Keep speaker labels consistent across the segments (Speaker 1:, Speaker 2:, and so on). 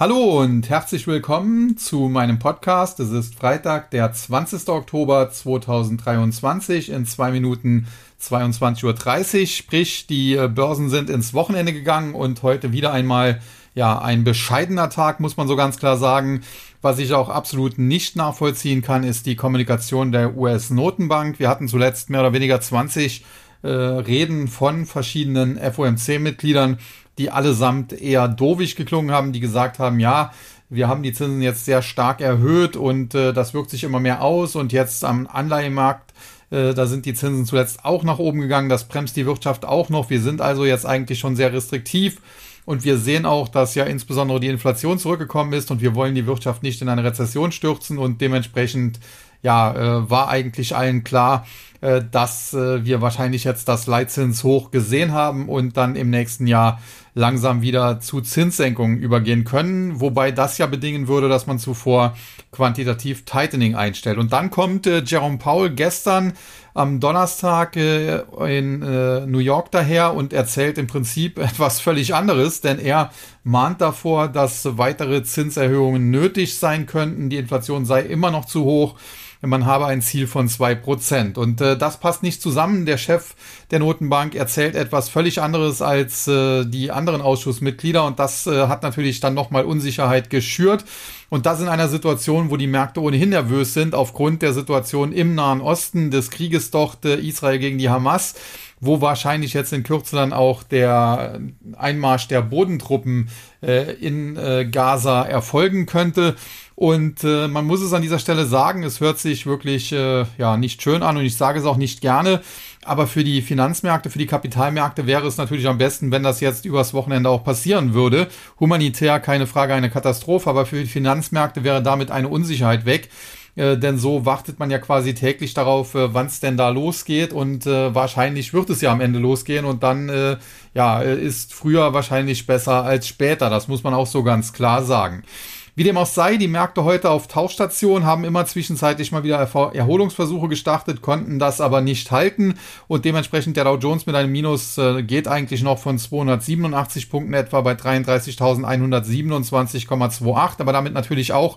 Speaker 1: Hallo und herzlich willkommen zu meinem Podcast. Es ist Freitag, der 20. Oktober 2023 in zwei Minuten 22.30 Uhr. Sprich, die äh, Börsen sind ins Wochenende gegangen und heute wieder einmal ja ein bescheidener Tag, muss man so ganz klar sagen. Was ich auch absolut nicht nachvollziehen kann, ist die Kommunikation der US-Notenbank. Wir hatten zuletzt mehr oder weniger 20 äh, Reden von verschiedenen FOMC-Mitgliedern die allesamt eher dovisch geklungen haben, die gesagt haben, ja, wir haben die Zinsen jetzt sehr stark erhöht und äh, das wirkt sich immer mehr aus und jetzt am Anleihemarkt, äh, da sind die Zinsen zuletzt auch nach oben gegangen, das bremst die Wirtschaft auch noch. Wir sind also jetzt eigentlich schon sehr restriktiv. Und wir sehen auch, dass ja insbesondere die Inflation zurückgekommen ist und wir wollen die Wirtschaft nicht in eine Rezession stürzen und dementsprechend ja, äh, war eigentlich allen klar, äh, dass äh, wir wahrscheinlich jetzt das Leitzins hoch gesehen haben und dann im nächsten Jahr langsam wieder zu Zinssenkungen übergehen können, wobei das ja bedingen würde, dass man zuvor quantitativ Tightening einstellt. Und dann kommt äh, Jerome Powell gestern am Donnerstag äh, in äh, New York daher und erzählt im Prinzip etwas völlig anderes, denn er mahnt davor, dass weitere Zinserhöhungen nötig sein könnten. Die Inflation sei immer noch zu hoch man habe ein Ziel von zwei Prozent. Und äh, das passt nicht zusammen. Der Chef der Notenbank erzählt etwas völlig anderes als äh, die anderen Ausschussmitglieder und das äh, hat natürlich dann nochmal Unsicherheit geschürt. Und das in einer Situation, wo die Märkte ohnehin nervös sind aufgrund der Situation im Nahen Osten, des Krieges dort äh, Israel gegen die Hamas wo wahrscheinlich jetzt in Kürze dann auch der Einmarsch der Bodentruppen äh, in äh, Gaza erfolgen könnte. Und äh, man muss es an dieser Stelle sagen, es hört sich wirklich äh, ja nicht schön an und ich sage es auch nicht gerne. Aber für die Finanzmärkte, für die Kapitalmärkte wäre es natürlich am besten, wenn das jetzt übers Wochenende auch passieren würde. Humanitär keine Frage eine Katastrophe, aber für die Finanzmärkte wäre damit eine Unsicherheit weg. Äh, denn so wartet man ja quasi täglich darauf, äh, wann es denn da losgeht und äh, wahrscheinlich wird es ja am Ende losgehen und dann äh, ja ist früher wahrscheinlich besser als später. Das muss man auch so ganz klar sagen. Wie dem auch sei, die Märkte heute auf Tauchstation haben immer zwischenzeitlich mal wieder Erholungsversuche gestartet, konnten das aber nicht halten und dementsprechend der Dow Jones mit einem Minus äh, geht eigentlich noch von 287 Punkten etwa bei 33.127,28, aber damit natürlich auch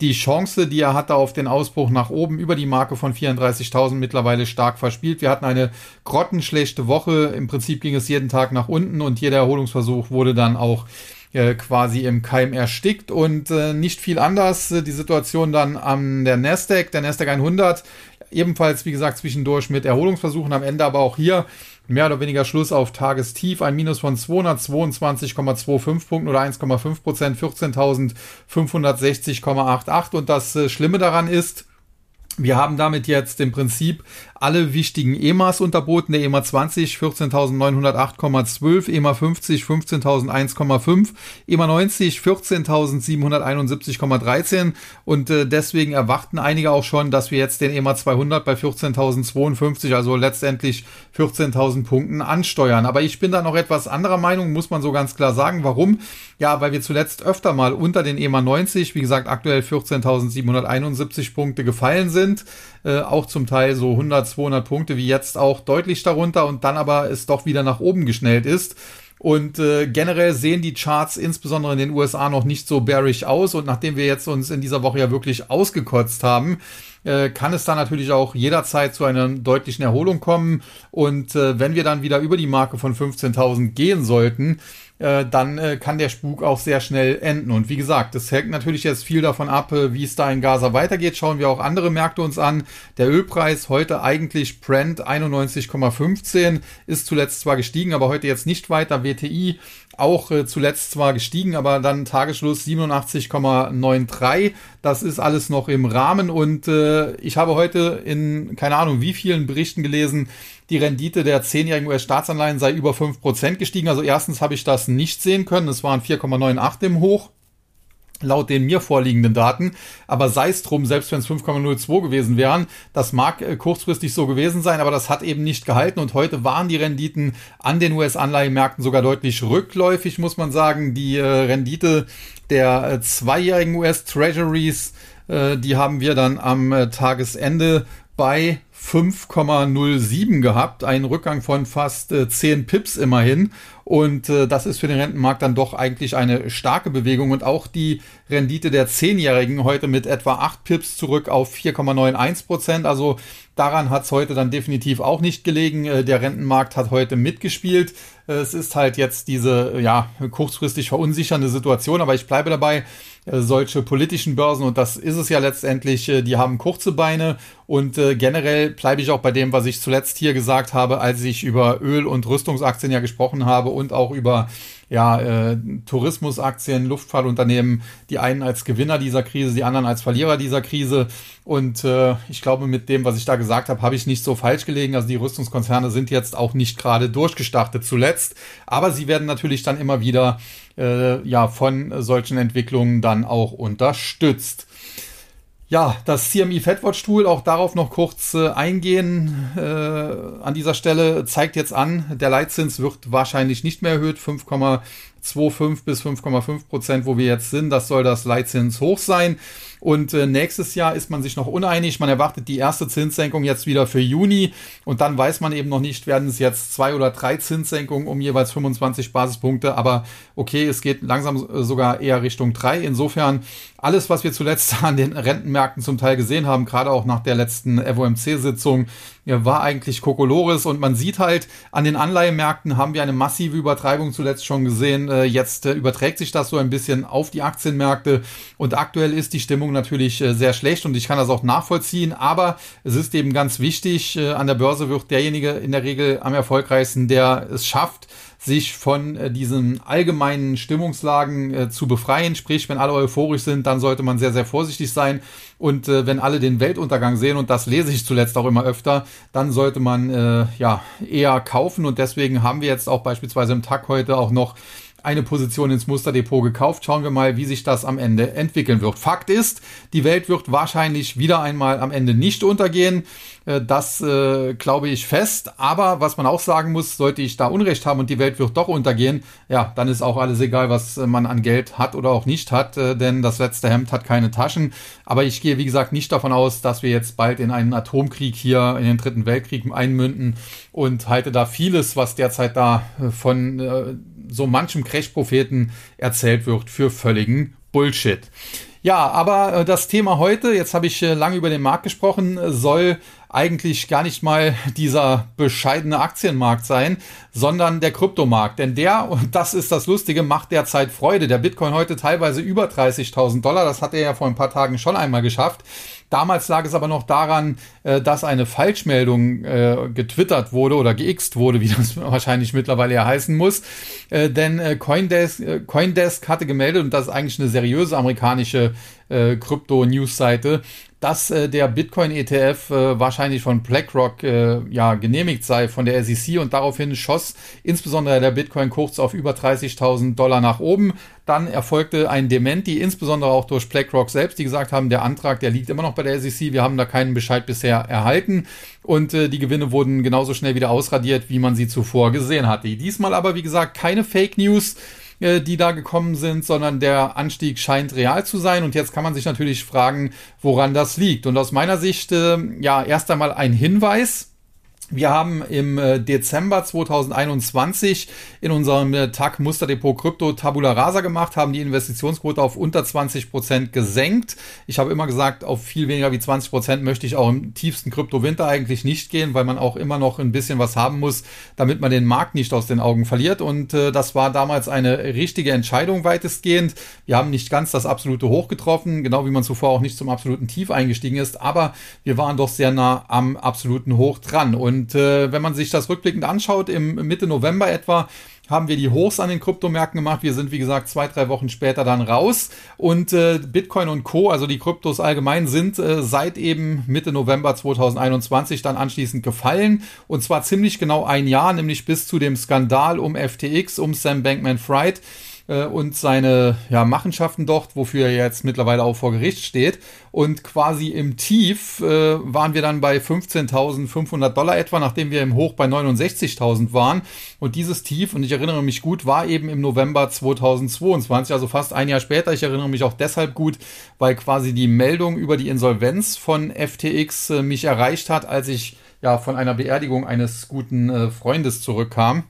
Speaker 1: die Chance, die er hatte auf den Ausbruch nach oben über die Marke von 34.000 mittlerweile stark verspielt. Wir hatten eine grottenschlechte Woche. Im Prinzip ging es jeden Tag nach unten und jeder Erholungsversuch wurde dann auch äh, quasi im Keim erstickt und äh, nicht viel anders. Die Situation dann an der Nasdaq, der Nasdaq 100, ebenfalls wie gesagt zwischendurch mit Erholungsversuchen, am Ende aber auch hier mehr oder weniger Schluss auf Tagestief, ein Minus von 222,25 Punkten oder 1,5 Prozent, 14.560,88 und das äh, Schlimme daran ist, wir haben damit jetzt im Prinzip alle wichtigen EMAs unterboten. Der EMA 20 14.908,12, EMA 50 15.001,5, EMA 90 14.771,13 und äh, deswegen erwarten einige auch schon, dass wir jetzt den EMA 200 bei 14.052, also letztendlich 14.000 Punkten ansteuern. Aber ich bin da noch etwas anderer Meinung, muss man so ganz klar sagen. Warum? Ja, weil wir zuletzt öfter mal unter den EMA 90, wie gesagt aktuell 14.771 Punkte gefallen sind äh, auch zum Teil so 100, 200 Punkte wie jetzt auch deutlich darunter und dann aber es doch wieder nach oben geschnellt ist. Und äh, generell sehen die Charts insbesondere in den USA noch nicht so bearish aus. Und nachdem wir jetzt uns in dieser Woche ja wirklich ausgekotzt haben, äh, kann es da natürlich auch jederzeit zu einer deutlichen Erholung kommen. Und äh, wenn wir dann wieder über die Marke von 15.000 gehen sollten, äh, dann äh, kann der Spuk auch sehr schnell enden. Und wie gesagt, das hängt natürlich jetzt viel davon ab, äh, wie es da in Gaza weitergeht. Schauen wir auch andere Märkte uns an. Der Ölpreis heute eigentlich Brent 91,15 ist zuletzt zwar gestiegen, aber heute jetzt nicht weiter. WTI auch äh, zuletzt zwar gestiegen, aber dann Tagesschluss 87,93. Das ist alles noch im Rahmen und äh, ich habe heute in keine Ahnung wie vielen Berichten gelesen, die Rendite der zehnjährigen US-Staatsanleihen sei über 5% gestiegen. Also erstens habe ich das nicht sehen können. Es waren 4,98 im Hoch laut den mir vorliegenden Daten. Aber sei es drum, selbst wenn es 5,02 gewesen wären, das mag äh, kurzfristig so gewesen sein, aber das hat eben nicht gehalten. Und heute waren die Renditen an den US-Anleihenmärkten sogar deutlich rückläufig, muss man sagen. Die äh, Rendite der äh, zweijährigen US-Treasuries, die haben wir dann am Tagesende bei 5,07 gehabt, einen Rückgang von fast äh, 10 Pips immerhin. Und äh, das ist für den Rentenmarkt dann doch eigentlich eine starke Bewegung. Und auch die Rendite der Zehnjährigen heute mit etwa 8 Pips zurück auf 4,91 Prozent. Also daran hat es heute dann definitiv auch nicht gelegen. Äh, der Rentenmarkt hat heute mitgespielt. Äh, es ist halt jetzt diese ja kurzfristig verunsichernde Situation, aber ich bleibe dabei. Äh, solche politischen Börsen, und das ist es ja letztendlich, äh, die haben kurze Beine und äh, generell bleibe ich auch bei dem, was ich zuletzt hier gesagt habe, als ich über Öl- und Rüstungsaktien ja gesprochen habe und auch über ja, äh, Tourismusaktien, Luftfahrtunternehmen, die einen als Gewinner dieser Krise, die anderen als Verlierer dieser Krise. Und äh, ich glaube, mit dem, was ich da gesagt habe, habe ich nicht so falsch gelegen. Also die Rüstungskonzerne sind jetzt auch nicht gerade durchgestartet zuletzt, aber sie werden natürlich dann immer wieder äh, ja von solchen Entwicklungen dann auch unterstützt. Ja, das CME Fatwatch Tool, auch darauf noch kurz äh, eingehen äh, an dieser Stelle, zeigt jetzt an, der Leitzins wird wahrscheinlich nicht mehr erhöht, 5,25 bis 5,5 Prozent, wo wir jetzt sind, das soll das Leitzins hoch sein. Und äh, nächstes Jahr ist man sich noch uneinig. Man erwartet die erste Zinssenkung jetzt wieder für Juni. Und dann weiß man eben noch nicht, werden es jetzt zwei oder drei Zinssenkungen um jeweils 25 Basispunkte. Aber okay, es geht langsam äh, sogar eher Richtung drei. Insofern alles, was wir zuletzt an den Rentenmärkten zum Teil gesehen haben, gerade auch nach der letzten FOMC-Sitzung, war eigentlich Kokolores. Und man sieht halt, an den Anleihemärkten haben wir eine massive Übertreibung zuletzt schon gesehen. Äh, jetzt äh, überträgt sich das so ein bisschen auf die Aktienmärkte. Und aktuell ist die Stimmung Stimmung natürlich äh, sehr schlecht und ich kann das auch nachvollziehen, aber es ist eben ganz wichtig, äh, an der Börse wird derjenige in der Regel am erfolgreichsten, der es schafft, sich von äh, diesen allgemeinen Stimmungslagen äh, zu befreien. Sprich, wenn alle euphorisch sind, dann sollte man sehr, sehr vorsichtig sein. Und äh, wenn alle den Weltuntergang sehen, und das lese ich zuletzt auch immer öfter, dann sollte man äh, ja eher kaufen. Und deswegen haben wir jetzt auch beispielsweise im Tag heute auch noch eine Position ins Musterdepot gekauft. Schauen wir mal, wie sich das am Ende entwickeln wird. Fakt ist, die Welt wird wahrscheinlich wieder einmal am Ende nicht untergehen. Äh, das äh, glaube ich fest. Aber was man auch sagen muss, sollte ich da Unrecht haben und die Welt wird doch untergehen, ja, dann ist auch alles egal, was man an Geld hat oder auch nicht hat, äh, denn das letzte Hemd hat keine Taschen. Aber ich gehe, wie gesagt, nicht davon aus, dass wir jetzt bald in einen Atomkrieg hier, in den Dritten Weltkrieg einmünden und halte da vieles, was derzeit da von so manchem Crash-Propheten erzählt wird, für völligen Bullshit. Ja, aber äh, das Thema heute, jetzt habe ich äh, lange über den Markt gesprochen, soll eigentlich gar nicht mal dieser bescheidene Aktienmarkt sein, sondern der Kryptomarkt. Denn der, und das ist das Lustige, macht derzeit Freude. Der Bitcoin heute teilweise über 30.000 Dollar. Das hat er ja vor ein paar Tagen schon einmal geschafft. Damals lag es aber noch daran, äh, dass eine Falschmeldung äh, getwittert wurde oder geixt wurde, wie das wahrscheinlich mittlerweile ja heißen muss. Äh, denn Coindesk, Coindesk hatte gemeldet, und das ist eigentlich eine seriöse amerikanische Krypto-News-Seite, dass äh, der Bitcoin-ETF äh, wahrscheinlich von BlackRock äh, ja genehmigt sei von der SEC und daraufhin schoss insbesondere der Bitcoin-Kurs auf über 30.000 Dollar nach oben. Dann erfolgte ein Dementi, insbesondere auch durch BlackRock selbst, die gesagt haben, der Antrag, der liegt immer noch bei der SEC, wir haben da keinen Bescheid bisher erhalten und äh, die Gewinne wurden genauso schnell wieder ausradiert, wie man sie zuvor gesehen hatte. Diesmal aber, wie gesagt, keine Fake News. Äh, die da gekommen sind, sondern der Anstieg scheint real zu sein. Und jetzt kann man sich natürlich fragen, woran das liegt. Und aus meiner Sicht, äh, ja, erst einmal ein Hinweis. Wir haben im äh, Dezember 2021 in unserem äh, TAG Musterdepot Krypto Tabula Rasa gemacht, haben die Investitionsquote auf unter 20 Prozent gesenkt. Ich habe immer gesagt, auf viel weniger wie 20 Prozent möchte ich auch im tiefsten Krypto-Winter eigentlich nicht gehen, weil man auch immer noch ein bisschen was haben muss, damit man den Markt nicht aus den Augen verliert. Und äh, das war damals eine richtige Entscheidung weitestgehend. Wir haben nicht ganz das absolute Hoch getroffen, genau wie man zuvor auch nicht zum absoluten Tief eingestiegen ist, aber wir waren doch sehr nah am absoluten Hoch dran. Und und äh, wenn man sich das rückblickend anschaut, im Mitte November etwa, haben wir die Hochs an den Kryptomärkten gemacht. Wir sind, wie gesagt, zwei, drei Wochen später dann raus. Und äh, Bitcoin und Co., also die Kryptos allgemein, sind äh, seit eben Mitte November 2021 dann anschließend gefallen. Und zwar ziemlich genau ein Jahr, nämlich bis zu dem Skandal um FTX, um Sam Bankman-Fried äh, und seine ja, Machenschaften dort, wofür er jetzt mittlerweile auch vor Gericht steht. Und quasi im Tief äh, waren wir dann bei 15.500 Dollar etwa, nachdem wir im Hoch bei 69.000 waren. Und dieses Tief, und ich erinnere mich gut, war eben im November 2022, also fast ein Jahr später. Ich erinnere mich auch deshalb gut, weil quasi die Meldung über die Insolvenz von FTX äh, mich erreicht hat, als ich ja von einer Beerdigung eines guten äh, Freundes zurückkam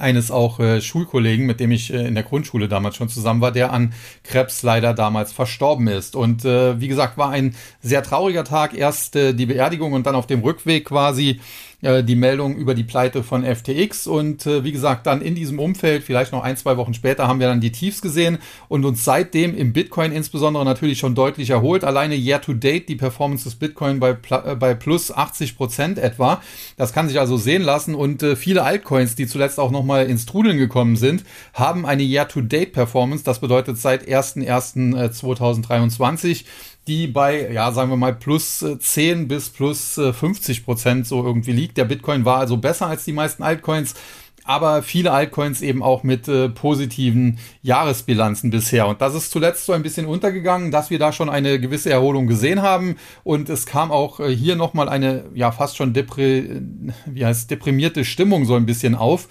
Speaker 1: eines auch äh, Schulkollegen, mit dem ich äh, in der Grundschule damals schon zusammen war, der an Krebs leider damals verstorben ist. Und äh, wie gesagt, war ein sehr trauriger Tag. Erst äh, die Beerdigung und dann auf dem Rückweg quasi äh, die Meldung über die Pleite von FTX. Und äh, wie gesagt, dann in diesem Umfeld, vielleicht noch ein, zwei Wochen später, haben wir dann die Tiefs gesehen und uns seitdem im Bitcoin insbesondere natürlich schon deutlich erholt. Alleine year to date die Performance des Bitcoin bei, äh, bei plus 80 Prozent etwa. Das kann sich also sehen lassen. Und äh, viele Altcoins, die zuletzt auch nochmal ins Trudeln gekommen sind, haben eine year to date Performance. Das bedeutet seit 1.1.2023 die bei, ja, sagen wir mal, plus 10 äh, bis plus 50 äh, Prozent so irgendwie liegt. Der Bitcoin war also besser als die meisten Altcoins aber viele Altcoins eben auch mit äh, positiven Jahresbilanzen bisher. Und das ist zuletzt so ein bisschen untergegangen, dass wir da schon eine gewisse Erholung gesehen haben. Und es kam auch äh, hier nochmal eine, ja, fast schon deprimierte Stimmung so ein bisschen auf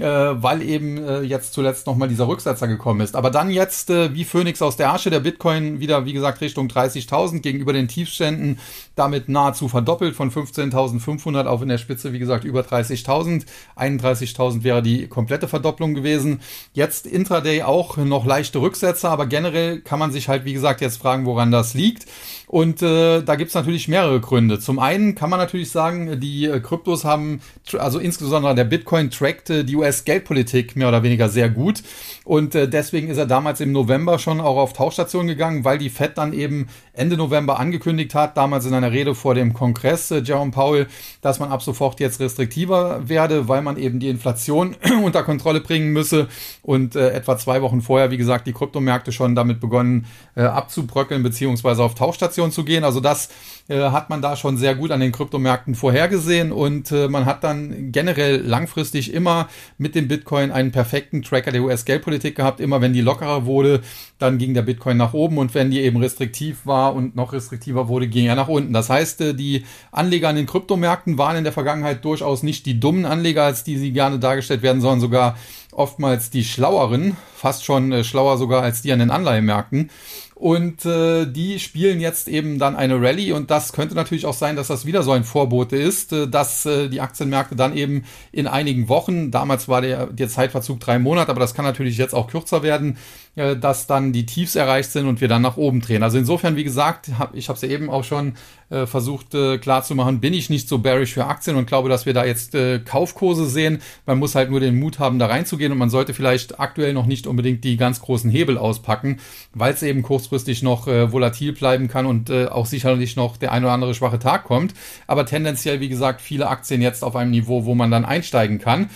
Speaker 1: äh, weil eben äh, jetzt zuletzt nochmal dieser Rücksetzer gekommen ist. Aber dann jetzt äh, wie Phoenix aus der Asche, der Bitcoin wieder, wie gesagt, Richtung 30.000 gegenüber den Tiefständen, damit nahezu verdoppelt von 15.500 auf in der Spitze, wie gesagt, über 30.000. 31.000 wäre die komplette Verdopplung gewesen. Jetzt Intraday auch noch leichte Rücksetzer, aber generell kann man sich halt, wie gesagt, jetzt fragen, woran das liegt. Und äh, da gibt's natürlich mehrere Gründe. Zum einen kann man natürlich sagen, die äh, Kryptos haben, also insbesondere der Bitcoin trackt äh, die US-Geldpolitik mehr oder weniger sehr gut. Und äh, deswegen ist er damals im November schon auch auf Tauchstation gegangen, weil die Fed dann eben Ende November angekündigt hat, damals in einer Rede vor dem Kongress, äh, Jerome Powell, dass man ab sofort jetzt restriktiver werde, weil man eben die Inflation unter Kontrolle bringen müsse. Und äh, etwa zwei Wochen vorher, wie gesagt, die Kryptomärkte schon damit begonnen äh, abzubröckeln, beziehungsweise auf Tauchstation zu gehen. Also das äh, hat man da schon sehr gut an den Kryptomärkten vorhergesehen und äh, man hat dann generell langfristig immer mit dem Bitcoin einen perfekten Tracker der US-Geldpolitik gehabt. Immer wenn die lockerer wurde, dann ging der Bitcoin nach oben und wenn die eben restriktiv war und noch restriktiver wurde, ging er nach unten. Das heißt, äh, die Anleger an den Kryptomärkten waren in der Vergangenheit durchaus nicht die dummen Anleger, als die sie gerne dargestellt werden, sondern sogar oftmals die schlaueren, fast schon äh, schlauer sogar als die an den Anleihemärkten. Und äh, die spielen jetzt eben dann eine Rallye und das könnte natürlich auch sein, dass das wieder so ein Vorbote ist, äh, dass äh, die Aktienmärkte dann eben in einigen Wochen, damals war der, der Zeitverzug drei Monate, aber das kann natürlich jetzt auch kürzer werden, äh, dass dann die Tiefs erreicht sind und wir dann nach oben drehen. Also insofern, wie gesagt, hab, ich habe es ja eben auch schon äh, versucht äh, klarzumachen, bin ich nicht so bearish für Aktien und glaube, dass wir da jetzt äh, Kaufkurse sehen. Man muss halt nur den Mut haben, da reinzugehen und man sollte vielleicht aktuell noch nicht unbedingt die ganz großen Hebel auspacken, weil es eben kurzfristig noch äh, volatil bleiben kann und äh, auch sicherlich noch der ein oder andere schwache Tag kommt. Aber tendenziell, wie gesagt, viele Aktien jetzt auf einem Niveau, wo man dann einsteigen kann.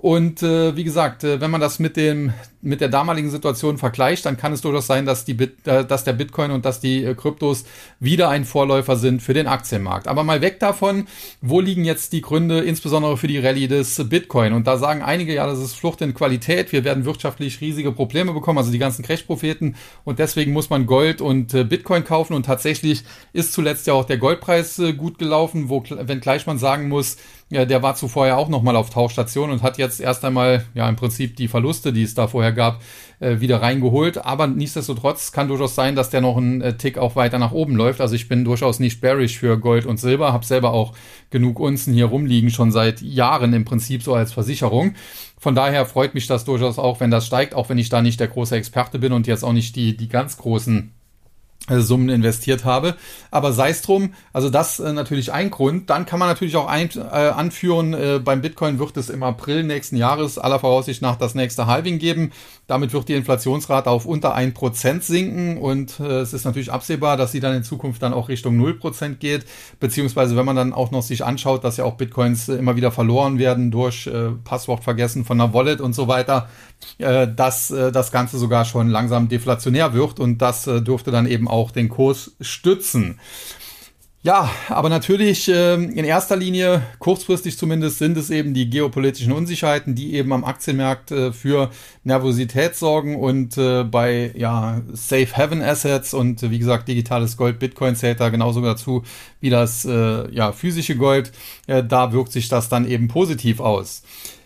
Speaker 1: Und äh, wie gesagt, äh, wenn man das mit dem mit der damaligen Situation vergleicht, dann kann es durchaus sein, dass die Bit, äh, dass der Bitcoin und dass die äh, Kryptos wieder ein Vorläufer sind für den Aktienmarkt. Aber mal weg davon, wo liegen jetzt die Gründe, insbesondere für die Rallye des Bitcoin? Und da sagen einige, ja, das ist Flucht in Qualität. Wir werden wirtschaftlich riesige Probleme bekommen, also die ganzen Crash-Propheten. Und deswegen muss man Gold und äh, Bitcoin kaufen. Und tatsächlich ist zuletzt ja auch der Goldpreis äh, gut gelaufen, wo, wenn gleich man sagen muss, ja, der war zuvor ja auch nochmal auf Tauchstation und hat jetzt erst einmal ja im Prinzip die Verluste, die es da vorher gab, äh, wieder reingeholt. Aber nichtsdestotrotz kann durchaus sein, dass der noch einen äh, Tick auch weiter nach oben läuft. Also ich bin durchaus nicht bearish für Gold und Silber, habe selber auch genug Unzen hier rumliegen, schon seit Jahren im Prinzip so als Versicherung. Von daher freut mich das durchaus auch, wenn das steigt, auch wenn ich da nicht der große Experte bin und jetzt auch nicht die, die ganz großen Summen investiert habe. Aber sei es drum, also das äh, natürlich ein Grund. Dann kann man natürlich auch ein, äh, anführen, äh, beim Bitcoin wird es im April nächsten Jahres aller Voraussicht nach das nächste Halving geben. Damit wird die Inflationsrate auf unter ein Prozent sinken und äh, es ist natürlich absehbar, dass sie dann in Zukunft dann auch Richtung null Prozent geht. Beziehungsweise wenn man dann auch noch sich anschaut, dass ja auch Bitcoins äh, immer wieder verloren werden durch äh, Passwort vergessen von einer Wallet und so weiter, äh, dass äh, das Ganze sogar schon langsam deflationär wird und das äh, dürfte dann eben auch den Kurs stützen. Ja, aber natürlich äh, in erster Linie, kurzfristig zumindest, sind es eben die geopolitischen Unsicherheiten, die eben am Aktienmarkt äh, für Nervosität sorgen und äh, bei ja, Safe Haven Assets und wie gesagt digitales Gold, Bitcoin zählt da genauso dazu wie das äh, ja, physische Gold. Äh, da wirkt sich das dann eben positiv aus.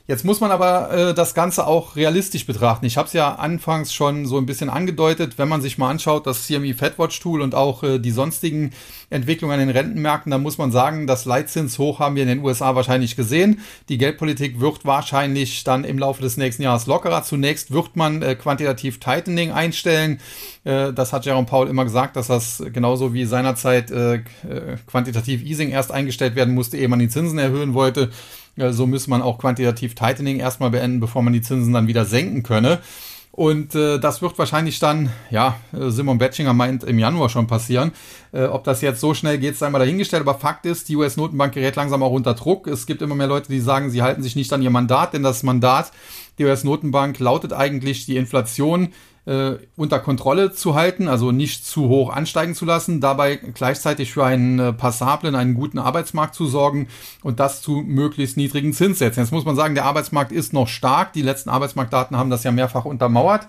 Speaker 1: Jetzt muss man aber äh, das Ganze auch realistisch betrachten. Ich habe es ja anfangs schon so ein bisschen angedeutet, wenn man sich mal anschaut, das CME Fedwatch Tool und auch äh, die sonstigen Entwicklungen an den Rentenmärkten, dann muss man sagen, das Leitzinshoch haben wir in den USA wahrscheinlich gesehen. Die Geldpolitik wird wahrscheinlich dann im Laufe des nächsten Jahres lockerer. Zunächst wird man äh, quantitativ Tightening einstellen. Äh, das hat Jerome Paul immer gesagt, dass das genauso wie seinerzeit äh, äh quantitativ Easing erst eingestellt werden musste, ehe man die Zinsen erhöhen wollte. So müsste man auch quantitativ Tightening erstmal beenden, bevor man die Zinsen dann wieder senken könne. Und äh, das wird wahrscheinlich dann, ja, Simon Betchinger meint, im Januar schon passieren. Äh, ob das jetzt so schnell geht, sei mal dahingestellt. Aber Fakt ist, die US-Notenbank gerät langsam auch unter Druck. Es gibt immer mehr Leute, die sagen, sie halten sich nicht an ihr Mandat, denn das Mandat der US-Notenbank lautet eigentlich, die Inflation äh, unter Kontrolle zu halten, also nicht zu hoch ansteigen zu lassen, dabei gleichzeitig für einen äh, passablen, einen guten Arbeitsmarkt zu sorgen und das zu möglichst niedrigen Zinssätzen. Jetzt muss man sagen, der Arbeitsmarkt ist noch stark. Die letzten Arbeitsmarktdaten haben das ja mehrfach untermauert.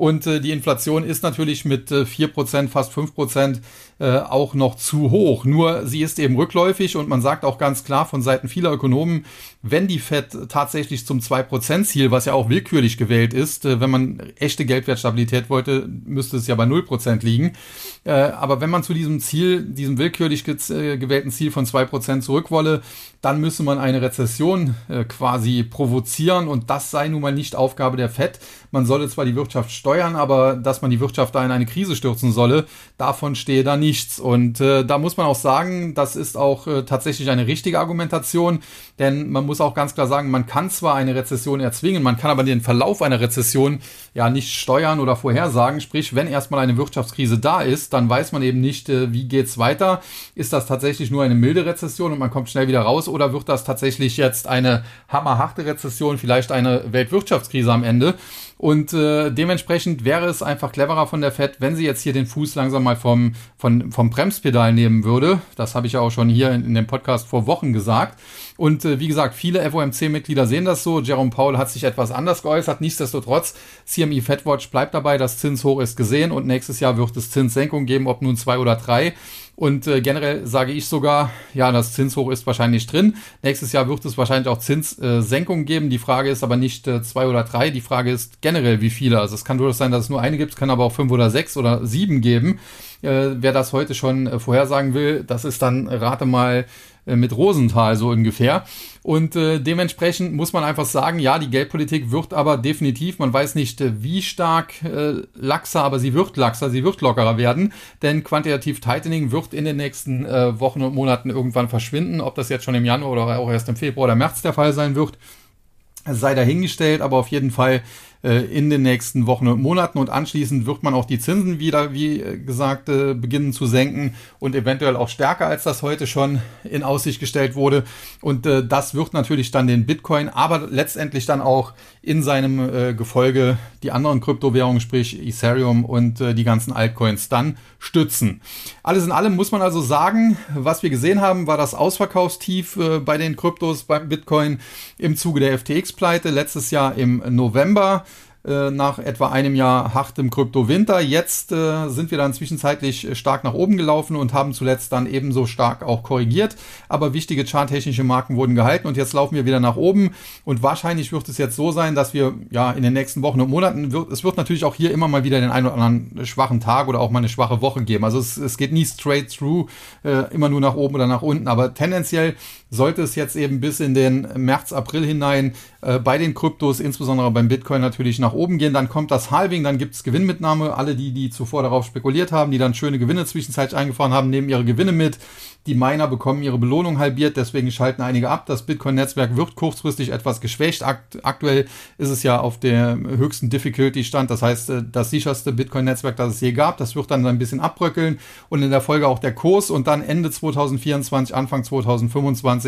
Speaker 1: Und äh, die Inflation ist natürlich mit äh, 4%, fast 5% äh, auch noch zu hoch. Nur sie ist eben rückläufig und man sagt auch ganz klar von Seiten vieler Ökonomen, wenn die Fed tatsächlich zum 2%-Ziel, was ja auch willkürlich gewählt ist, äh, wenn man echte Geldwertstabilität wollte, müsste es ja bei 0% liegen. Äh, aber wenn man zu diesem Ziel, diesem willkürlich äh, gewählten Ziel von 2% zurück wolle, dann müsse man eine Rezession äh, quasi provozieren und das sei nun mal nicht Aufgabe der Fed. Man solle zwar die Wirtschaft steuern, aber dass man die Wirtschaft da in eine Krise stürzen solle, davon stehe da nichts. Und äh, da muss man auch sagen, das ist auch äh, tatsächlich eine richtige Argumentation, denn man muss auch ganz klar sagen, man kann zwar eine Rezession erzwingen, man kann aber den Verlauf einer Rezession ja nicht steuern oder vorhersagen. Sprich, wenn erstmal eine Wirtschaftskrise da ist, dann weiß man eben nicht, äh, wie geht's weiter. Ist das tatsächlich nur eine milde Rezession und man kommt schnell wieder raus oder wird das tatsächlich jetzt eine hammerharte Rezession, vielleicht eine Weltwirtschaftskrise am Ende? Und äh, dementsprechend wäre es einfach cleverer von der Fed, wenn sie jetzt hier den Fuß langsam mal vom, vom, vom Bremspedal nehmen würde. Das habe ich ja auch schon hier in, in dem Podcast vor Wochen gesagt. Und äh, wie gesagt, viele FOMC-Mitglieder sehen das so. Jerome Powell hat sich etwas anders geäußert. Nichtsdestotrotz, CME Fedwatch bleibt dabei, das Zinshoch ist gesehen und nächstes Jahr wird es Zinssenkung geben, ob nun zwei oder drei. Und äh, generell sage ich sogar, ja, das Zinshoch ist wahrscheinlich drin. Nächstes Jahr wird es wahrscheinlich auch Zinssenkungen geben. Die Frage ist aber nicht äh, zwei oder drei. Die Frage ist generell, wie viele. Also es kann durchaus sein, dass es nur eine gibt, es kann aber auch fünf oder sechs oder sieben geben. Äh, wer das heute schon äh, vorhersagen will, das ist dann, rate mal, äh, mit Rosenthal so ungefähr. Und äh, dementsprechend muss man einfach sagen, ja, die Geldpolitik wird aber definitiv, man weiß nicht äh, wie stark äh, laxer, aber sie wird laxer, sie wird lockerer werden, denn quantitativ Tightening wird in den nächsten äh, Wochen und Monaten irgendwann verschwinden. Ob das jetzt schon im Januar oder auch erst im Februar oder März der Fall sein wird, sei dahingestellt, aber auf jeden Fall äh, in den nächsten Wochen und Monaten und anschließend wird man auch die Zinsen wieder, wie äh, gesagt, äh, beginnen zu senken und eventuell auch stärker, als das heute schon in Aussicht gestellt wurde. Und das wird natürlich dann den Bitcoin, aber letztendlich dann auch in seinem Gefolge die anderen Kryptowährungen, sprich Ethereum und die ganzen Altcoins dann stützen. Alles in allem muss man also sagen, was wir gesehen haben, war das Ausverkaufstief bei den Kryptos beim Bitcoin im Zuge der FTX-Pleite letztes Jahr im November. Äh, nach etwa einem Jahr hartem Kryptowinter. Jetzt äh, sind wir dann zwischenzeitlich stark nach oben gelaufen und haben zuletzt dann ebenso stark auch korrigiert. Aber wichtige charttechnische Marken wurden gehalten und jetzt laufen wir wieder nach oben. Und wahrscheinlich wird es jetzt so sein, dass wir ja in den nächsten Wochen und Monaten wird, es wird natürlich auch hier immer mal wieder den einen oder anderen schwachen Tag oder auch mal eine schwache Woche geben. Also es, es geht nie straight through, äh, immer nur nach oben oder nach unten. Aber tendenziell sollte es jetzt eben bis in den März, April hinein äh, bei den Kryptos, insbesondere beim Bitcoin natürlich nach oben gehen. Dann kommt das Halving, dann gibt es Gewinnmitnahme. Alle die, die zuvor darauf spekuliert haben, die dann schöne Gewinne zwischenzeitlich eingefahren haben, nehmen ihre Gewinne mit. Die Miner bekommen ihre Belohnung halbiert, deswegen schalten einige ab. Das Bitcoin-Netzwerk wird kurzfristig etwas geschwächt. Akt aktuell ist es ja auf der höchsten Difficulty-Stand, das heißt äh, das sicherste Bitcoin-Netzwerk, das es je gab. Das wird dann ein bisschen abbröckeln und in der Folge auch der Kurs und dann Ende 2024, Anfang 2025,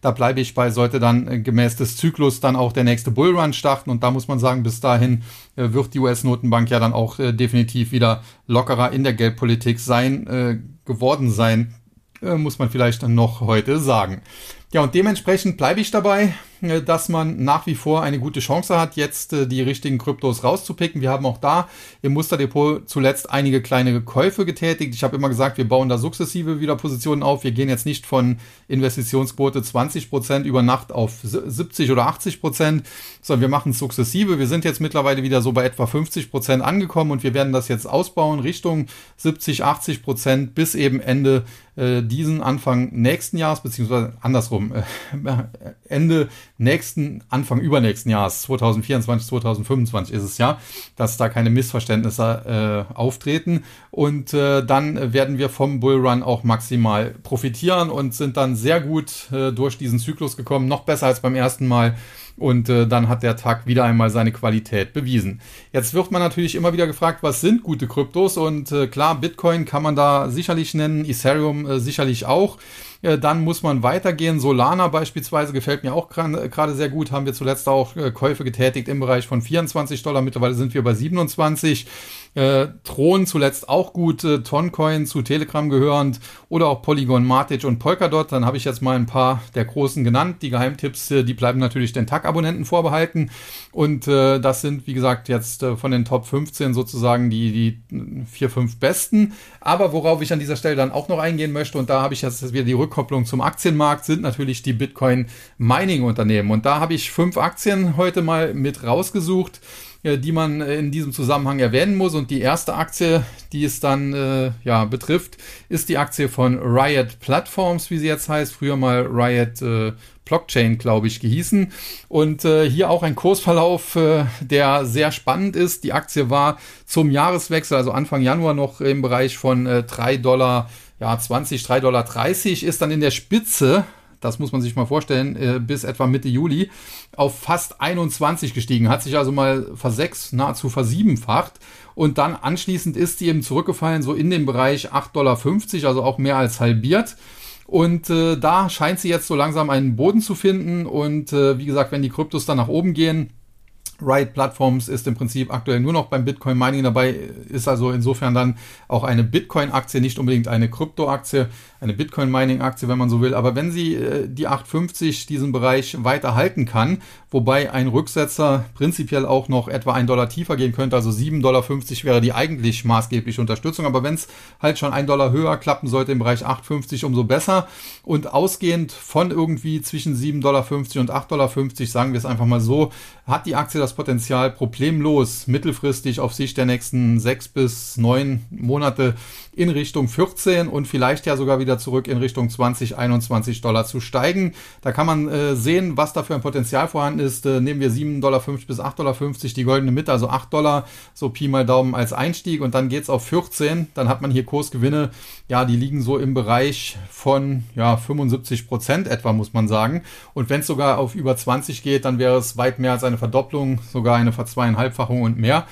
Speaker 1: da bleibe ich bei, sollte dann äh, gemäß des Zyklus dann auch der nächste Bullrun starten und da muss man sagen, bis dahin äh, wird die US-Notenbank ja dann auch definitiv wieder lockerer in der Geldpolitik sein, geworden sein äh, muss man vielleicht noch heute sagen. Ja, und dementsprechend bleibe ich dabei, äh, dass man nach wie vor eine gute Chance hat, jetzt äh, die richtigen Kryptos rauszupicken. Wir haben auch da im Musterdepot zuletzt einige kleine Käufe getätigt. Ich habe immer gesagt, wir bauen da sukzessive wieder Positionen auf. Wir gehen jetzt nicht von Investitionsquote 20 Prozent über Nacht auf 70 oder 80%, Prozent, sondern wir machen es sukzessive. Wir sind jetzt mittlerweile wieder so bei etwa 50 Prozent angekommen und wir werden das jetzt ausbauen Richtung 70, 80 Prozent bis eben Ende äh, diesen Anfang nächsten Jahres, beziehungsweise andersrum, äh, Ende nächsten, Anfang übernächsten Jahres, 2024, 2025 ist es ja, dass da keine Missverständnisse äh, auftreten. Und äh, dann werden wir vom Bullrun auch maximal profitieren und sind dann sehr gut äh, durch diesen Zyklus gekommen, noch besser als beim ersten Mal. Und äh, dann hat der Tag wieder einmal seine Qualität bewiesen. Jetzt wird man natürlich immer wieder gefragt, was sind gute Kryptos? Und äh, klar, Bitcoin kann man da sicherlich nennen, Ethereum äh, sicherlich auch. Äh, dann muss man weitergehen. Solana beispielsweise gefällt mir auch gerade sehr gut. Haben wir zuletzt auch äh, Käufe getätigt im Bereich von 24 Dollar. Mittlerweile sind wir bei 27. Äh, Thron zuletzt auch gut, äh, Toncoin zu Telegram gehörend oder auch Polygon, Matic und Polkadot. Dann habe ich jetzt mal ein paar der großen genannt. Die Geheimtipps, äh, die bleiben natürlich den TAG-Abonnenten vorbehalten. Und äh, das sind, wie gesagt, jetzt äh, von den Top 15 sozusagen die, die vier, fünf besten. Aber worauf ich an dieser Stelle dann auch noch eingehen möchte, und da habe ich jetzt wieder die Rückkopplung zum Aktienmarkt, sind natürlich die Bitcoin-Mining-Unternehmen. Und da habe ich fünf Aktien heute mal mit rausgesucht die man in diesem Zusammenhang erwähnen muss. Und die erste Aktie, die es dann äh, ja, betrifft, ist die Aktie von Riot Platforms, wie sie jetzt heißt. Früher mal Riot äh, Blockchain, glaube ich, gehießen. Und äh, hier auch ein Kursverlauf, äh, der sehr spannend ist. Die Aktie war zum Jahreswechsel, also Anfang Januar noch im Bereich von äh, 3 Dollar. Ja, 20, 3,30 Dollar ist dann in der Spitze das muss man sich mal vorstellen, äh, bis etwa Mitte Juli auf fast 21 gestiegen, hat sich also mal versechs, nahezu versiebenfacht. Und dann anschließend ist sie eben zurückgefallen, so in den Bereich 8,50 Dollar, also auch mehr als halbiert. Und äh, da scheint sie jetzt so langsam einen Boden zu finden. Und äh, wie gesagt, wenn die Kryptos dann nach oben gehen, Riot Platforms ist im Prinzip aktuell nur noch beim Bitcoin Mining dabei, ist also insofern dann auch eine Bitcoin Aktie, nicht unbedingt eine Krypto Aktie, eine Bitcoin Mining Aktie, wenn man so will. Aber wenn sie äh, die 850 diesen Bereich weiter halten kann, wobei ein Rücksetzer prinzipiell auch noch etwa ein Dollar tiefer gehen könnte, also 7,50 Dollar wäre die eigentlich maßgebliche Unterstützung. Aber wenn es halt schon ein Dollar höher klappen sollte im Bereich 850, umso besser. Und ausgehend von irgendwie zwischen 7,50 Dollar und 8,50 Dollar, sagen wir es einfach mal so, hat die Aktie das Potenzial, problemlos mittelfristig auf Sicht der nächsten sechs bis neun Monate in Richtung 14 und vielleicht ja sogar wieder zurück in Richtung 20, 21 Dollar zu steigen. Da kann man äh, sehen, was da für ein Potenzial vorhanden ist. Äh, nehmen wir 7,50 Dollar bis 8,50 Dollar die goldene Mitte, also 8 Dollar, so Pi mal Daumen als Einstieg und dann geht's auf 14. Dann hat man hier Kursgewinne, ja, die liegen so im Bereich von ja, 75 Prozent etwa, muss man sagen. Und wenn es sogar auf über 20 geht, dann wäre es weit mehr als eine Verdopplung, sogar eine Verzweieinhalbfachung und mehr.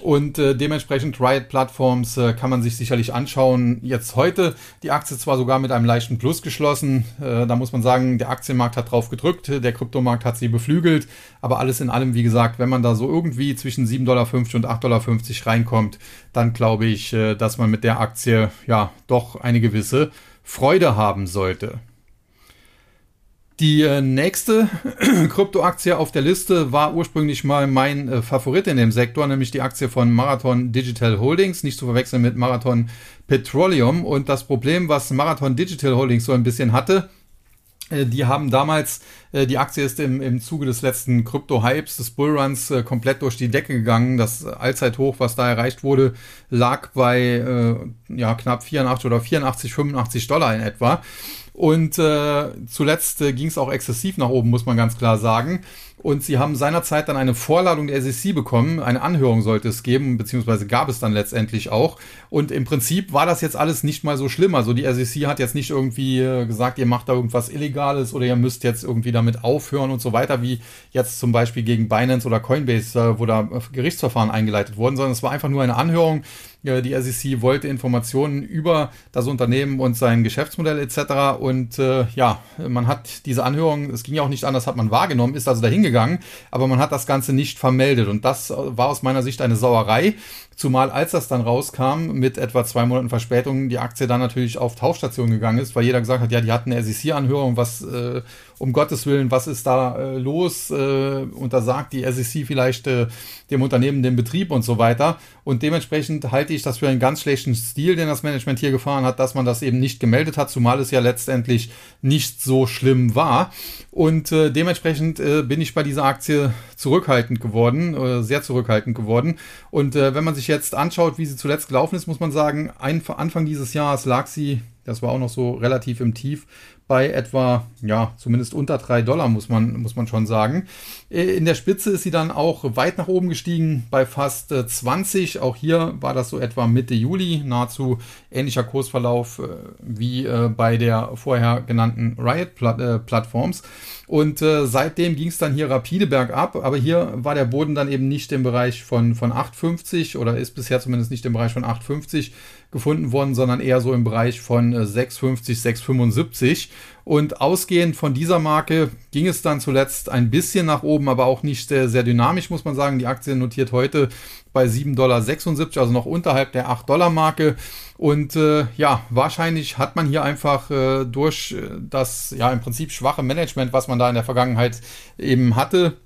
Speaker 1: Und äh, dementsprechend Riot Plattforms äh, kann man sich sicherlich anschauen. Jetzt heute die Aktie zwar sogar mit einem leichten Plus geschlossen. Äh, da muss man sagen, der Aktienmarkt hat drauf gedrückt, der Kryptomarkt hat sie beflügelt. Aber alles in allem, wie gesagt, wenn man da so irgendwie zwischen 7,50 Dollar und 8,50 Dollar reinkommt, dann glaube ich, äh, dass man mit der Aktie ja doch eine gewisse Freude haben sollte. Die äh, nächste Kryptoaktie auf der Liste war ursprünglich mal mein äh, Favorit in dem Sektor, nämlich die Aktie von Marathon Digital Holdings, nicht zu verwechseln mit Marathon Petroleum. Und das Problem, was Marathon Digital Holdings so ein bisschen hatte, äh, die haben damals, die Aktie ist im, im Zuge des letzten Krypto-Hypes, des Bullruns, komplett durch die Decke gegangen. Das Allzeithoch, was da erreicht wurde, lag bei ja, knapp 84 oder 84, 85 Dollar in etwa. Und äh, zuletzt äh, ging es auch exzessiv nach oben, muss man ganz klar sagen. Und sie haben seinerzeit dann eine Vorladung der SEC bekommen. Eine Anhörung sollte es geben, beziehungsweise gab es dann letztendlich auch. Und im Prinzip war das jetzt alles nicht mal so schlimm. Also die SEC hat jetzt nicht irgendwie äh, gesagt, ihr macht da irgendwas Illegales oder ihr müsst jetzt irgendwie damit aufhören und so weiter, wie jetzt zum Beispiel gegen Binance oder Coinbase, äh, wo da Gerichtsverfahren eingeleitet wurden, sondern es war einfach nur eine Anhörung Äh, die SEC wollte Informationen über das Unternehmen und sein Geschäftsmodell etc. Und äh, ja, man hat diese Anhörung, es ging ja auch nicht anders, hat man wahrgenommen, ist also dahingegangen, aber man hat das Ganze nicht vermeldet. Und das war aus meiner Sicht eine Sauerei. Zumal als das dann rauskam, mit etwa zwei Monaten Verspätung, die Aktie dann natürlich auf Tauchstation gegangen ist, weil jeder gesagt hat, ja, die hatten eine SEC-Anhörung, was äh, um Gottes Willen, was ist da äh, los? Äh, untersagt die SEC vielleicht äh, dem Unternehmen den Betrieb und so weiter. Und dementsprechend halte ich das für einen ganz schlechten Stil, den das Management hier gefahren hat, dass man das eben nicht gemeldet hat, zumal es ja letztendlich nicht so schlimm war. Und äh, dementsprechend äh, bin ich bei dieser Aktie zurückhaltend geworden, äh, sehr zurückhaltend geworden. Und äh, wenn man sich jetzt anschaut, wie sie zuletzt gelaufen ist, muss man sagen, Anfang dieses Jahres lag sie, das war auch noch so relativ im Tief, bei etwa, ja, zumindest unter drei Dollar, muss man, muss man schon sagen. Äh, in der Spitze ist sie dann auch weit nach oben gestiegen, bei fast 20. Äh, auch hier war das so etwa Mitte Juli, nahezu ähnlicher Kursverlauf äh, wie bei der vorher genannten Riot-Plattforms. Und seitdem ging es dann hier rapide bergab, aber hier war der Boden dann eben nicht im Bereich von, von 8,50 oder ist bisher zumindest nicht im Bereich von 8,50 gefunden worden, sondern eher so im Bereich von 6,50, äh, 6,75. Und ausgehend von dieser Marke ging es dann zuletzt ein bisschen nach oben, aber auch nicht sehr, sehr dynamisch, muss man sagen. Die Aktie notiert heute bei 7,76 Dollar, also noch unterhalb der 8 Dollar Marke. Und äh, ja, wahrscheinlich hat man hier einfach äh, durch das ja im Prinzip schwache Management, was man da in der Vergangenheit eben hatte,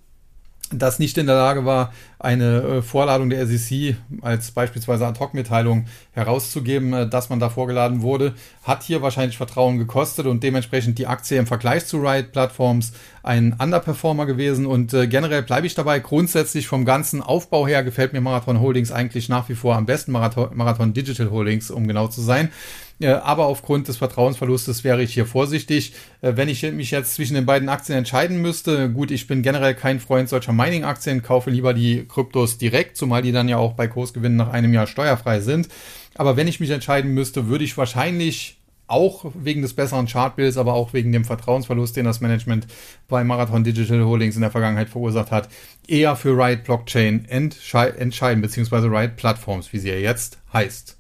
Speaker 1: das nicht in der Lage war, eine äh, Vorladung der SEC als beispielsweise Ad-Hoc-Mitteilung herauszugeben, äh, dass man da vorgeladen wurde, hat hier wahrscheinlich Vertrauen gekostet und dementsprechend die Aktie im Vergleich zu Riot-Plattforms ein Underperformer gewesen und äh, generell bleibe ich dabei. Grundsätzlich vom ganzen Aufbau her gefällt mir Marathon Holdings eigentlich nach wie vor am besten, Marathon, Marathon Digital Holdings, um genau zu sein. Aber aufgrund des Vertrauensverlustes wäre ich hier vorsichtig. Wenn ich mich jetzt zwischen den beiden Aktien entscheiden müsste, gut, ich bin generell kein Freund solcher Mining-Aktien, kaufe lieber die Kryptos direkt, zumal die dann ja auch bei Kursgewinnen nach einem Jahr steuerfrei sind. Aber wenn ich mich entscheiden müsste, würde ich wahrscheinlich auch wegen des besseren Chartbilds, aber auch wegen dem Vertrauensverlust, den das Management bei Marathon Digital Holdings in der Vergangenheit verursacht hat, eher für Riot Blockchain entscheiden, beziehungsweise Riot Plattforms, wie sie ja jetzt heißt.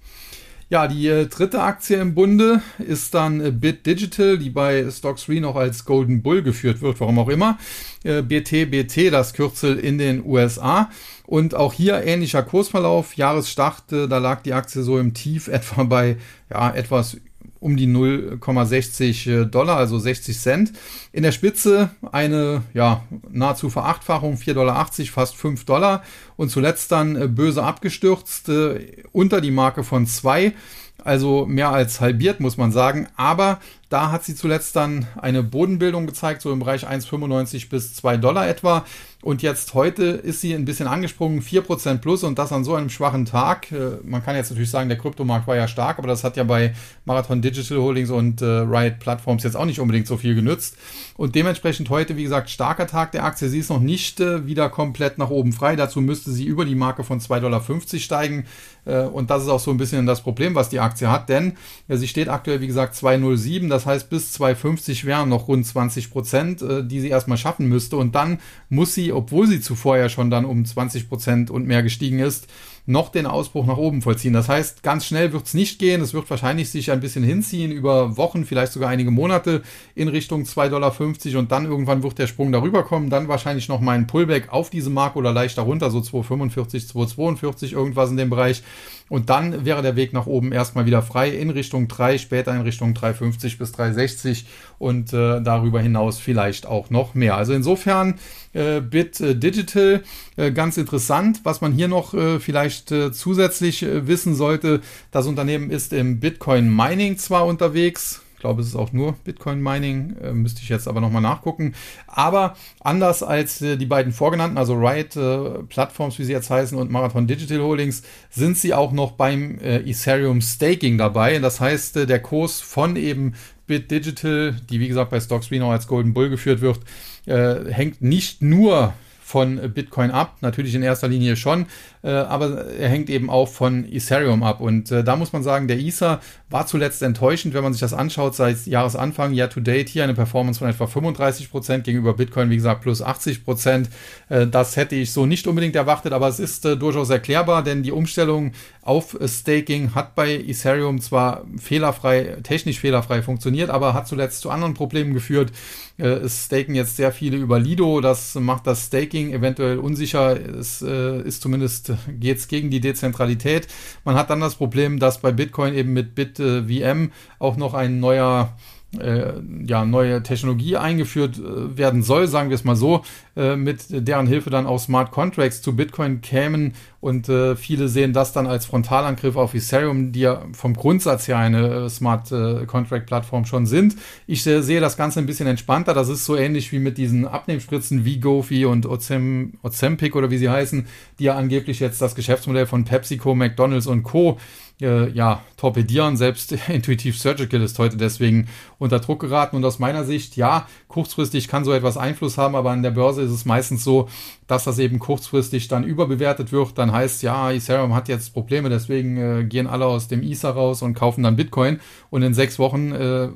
Speaker 1: Ja, die äh, dritte Aktie im Bunde ist dann äh, Bit Digital, die bei Stock 3 noch als Golden Bull geführt wird, warum auch immer. Äh, BTBT, das Kürzel in den USA. Und auch hier ähnlicher Kursverlauf. Jahresstart, äh, da lag die Aktie so im Tief etwa bei ja, etwas um die 0,60 äh, Dollar, also 60 Cent. In der Spitze eine ja, nahezu Verachtfachung, 4,80 Dollar, fast 5 Dollar. Und zuletzt dann äh, böse abgestürzt, äh, unter die Marke von 2 also mehr als halbiert, muss man sagen. Aber da hat sie zuletzt dann eine Bodenbildung gezeigt, so im Bereich 1,95 bis 2 Dollar etwa. Und jetzt heute ist sie ein bisschen angesprungen, 4% plus und das an so einem schwachen Tag. Äh, man kann jetzt natürlich sagen, der Kryptomarkt war ja stark, aber das hat ja bei Marathon Digital Holdings und äh, Riot Platforms jetzt auch nicht unbedingt so viel genützt. Und dementsprechend heute, wie gesagt, starker Tag der Aktie. Sie ist noch nicht äh, wieder komplett nach oben frei. Dazu müsste sie über die Marke von 2,50 Dollar steigen. Und das ist auch so ein bisschen das Problem, was die Aktie hat, denn sie steht aktuell, wie gesagt, 2,07. Das heißt, bis 2,50 wären noch rund 20 Prozent, die sie erstmal schaffen müsste. Und dann muss sie obwohl sie zuvor ja schon dann um 20 Prozent und mehr gestiegen ist, noch den Ausbruch nach oben vollziehen. Das heißt, ganz schnell wird es nicht gehen. Es wird wahrscheinlich sich ein bisschen hinziehen über Wochen, vielleicht sogar einige Monate in Richtung 2,50 Dollar und dann irgendwann wird der Sprung darüber kommen. Dann wahrscheinlich noch mal ein Pullback auf diese Marke oder leicht darunter, so 2,45, 2,42, irgendwas in dem Bereich. Und dann wäre der Weg nach oben erstmal wieder frei in Richtung 3, später in Richtung 3,50 bis 3,60 und äh, darüber hinaus vielleicht auch noch mehr. Also insofern äh, Bit äh, Digital äh, ganz interessant. Was man hier noch äh, vielleicht äh, zusätzlich wissen sollte, das Unternehmen ist im Bitcoin Mining zwar unterwegs, ich glaube, es ist auch nur Bitcoin Mining, äh, müsste ich jetzt aber nochmal nachgucken. Aber anders als äh, die beiden vorgenannten, also Riot äh, Plattforms, wie sie jetzt heißen, und Marathon Digital Holdings, sind sie auch noch beim äh, Ethereum Staking dabei. Das heißt, äh, der Kurs von eben Bit Digital, die wie gesagt bei Stocks Reno als Golden Bull geführt wird, äh, hängt nicht nur von Bitcoin ab, natürlich in erster Linie schon, äh, aber er hängt eben auch von Ethereum ab. Und äh, da muss man sagen, der Ether war zuletzt enttäuschend, wenn man sich das anschaut, seit Jahresanfang, Year to Date, hier eine Performance von etwa 35 Prozent gegenüber Bitcoin, wie gesagt, plus 80%. Prozent. Äh, das hätte ich so nicht unbedingt erwartet, aber es ist äh, durchaus erklärbar, denn die Umstellung auf Staking, hat bei Ethereum zwar fehlerfrei, technisch fehlerfrei funktioniert, aber hat zuletzt zu anderen Problemen geführt. Äh, es staken jetzt sehr viele über Lido, das macht das Staking eventuell unsicher. Es äh, ist zumindest, geht es gegen die Dezentralität. Man hat dann das Problem, dass bei Bitcoin eben mit BitVM auch noch ein neuer äh, ja, neue Technologie eingeführt äh, werden soll, sagen wir es mal so, äh, mit deren Hilfe dann auch Smart Contracts zu Bitcoin kämen und äh, viele sehen das dann als Frontalangriff auf Ethereum, die ja vom Grundsatz her eine äh, Smart äh, Contract Plattform schon sind. Ich sehe das Ganze ein bisschen entspannter. Das ist so ähnlich wie mit diesen Abnehmspritzen wie Gofi und Ozem, Ozempic oder wie sie heißen, die ja angeblich jetzt das Geschäftsmodell von PepsiCo, McDonald's und Co ja, torpedieren. Selbst Intuitive Surgical ist heute deswegen unter Druck geraten. Und aus meiner Sicht, ja, kurzfristig kann so etwas Einfluss haben, aber an der Börse ist es meistens so, dass das eben kurzfristig dann überbewertet wird. Dann heißt, ja, Ethereum hat jetzt Probleme, deswegen äh, gehen alle aus dem Ether raus und kaufen dann Bitcoin. Und in sechs Wochen, äh,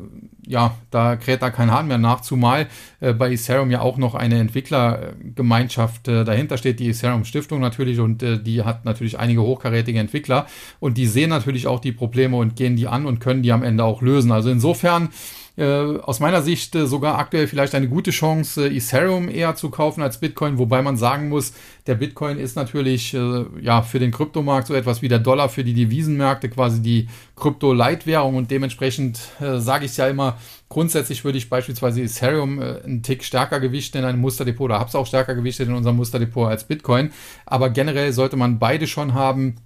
Speaker 1: ja, da kräht da kein Hahn mehr nach, zumal äh, bei Ethereum ja auch noch eine Entwicklergemeinschaft äh, dahinter steht, die Ethereum Stiftung natürlich, und äh, die hat natürlich einige hochkarätige Entwickler. Und die sehen natürlich auch die Probleme und gehen die an und können die am Ende auch lösen. Also insofern, äh, aus meiner Sicht äh, sogar aktuell vielleicht eine gute Chance, äh, Ethereum eher zu kaufen als Bitcoin, wobei man sagen muss, der Bitcoin ist natürlich ja für den Kryptomarkt so etwas wie der Dollar für die Devisenmärkte, quasi die Krypto-Leitwährung und dementsprechend sage ich ja immer, grundsätzlich würde ich beispielsweise Ethereum einen Tick stärker gewichten in einem Musterdepot oder habe es auch stärker gewichtet in unserem Musterdepot als Bitcoin, aber generell sollte man beide schon haben.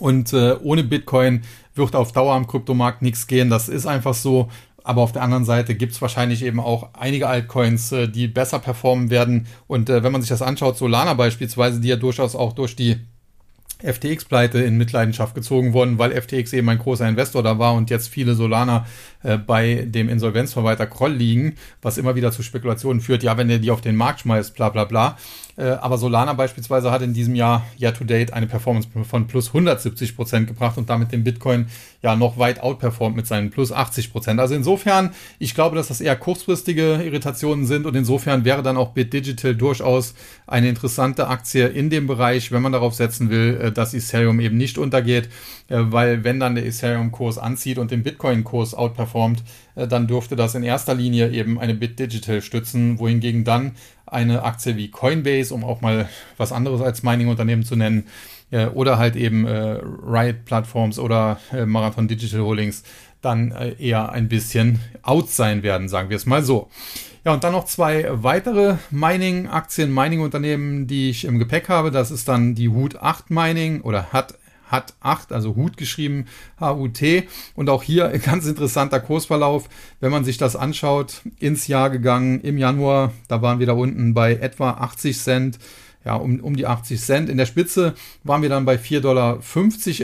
Speaker 1: Und äh, ohne Bitcoin wird auf Dauer am Kryptomarkt nichts gehen. Das ist einfach so. Aber auf der anderen Seite gibt es wahrscheinlich eben auch einige Altcoins, äh, die besser performen werden. Und äh, wenn man sich das anschaut, Solana beispielsweise, die ja durchaus auch durch die FTX-Pleite in Mitleidenschaft gezogen worden, weil FTX eben ein großer Investor da war und jetzt viele Solana äh, bei dem Insolvenzverwalter Kroll liegen, was immer wieder zu Spekulationen führt, ja, wenn der die auf den Markt schmeißt, bla bla bla. Äh, aber Solana beispielsweise hat in diesem Jahr year to date eine Performance von plus 170 Prozent gebracht und damit den Bitcoin ja noch weit outperformt mit seinen plus 80 Prozent. Also insofern, ich glaube, dass das eher kurzfristige Irritationen sind und insofern wäre dann auch BitDigital durchaus eine interessante Aktie in dem Bereich, wenn man darauf setzen will, äh, dass Ethereum eben nicht untergeht, äh, weil wenn dann der Ethereum-Kurs anzieht und den Bitcoin-Kurs outperformt, dann dürfte das in erster Linie eben eine BitDigital stützen, wohingegen dann eine Aktie wie Coinbase, um auch mal was anderes als Mining-Unternehmen zu nennen, äh, oder halt eben äh, Riot-Plattforms oder äh, Marathon Digital Holdings dann äh, eher ein bisschen out sein werden, sagen wir es mal so. Ja, und dann noch zwei weitere Mining-Aktien, Mining-Unternehmen, die ich im Gepäck habe. Das ist dann die Hut 8 Mining oder hat hat 8, also Hut geschrieben, H-U-T. Und auch hier ganz interessanter Kursverlauf. Wenn man sich das anschaut, ins Jahr gegangen im Januar, da waren wir da unten bei etwa 80 Cent ja, um, um die 80 Cent. In der Spitze waren wir dann bei 4,50 Dollar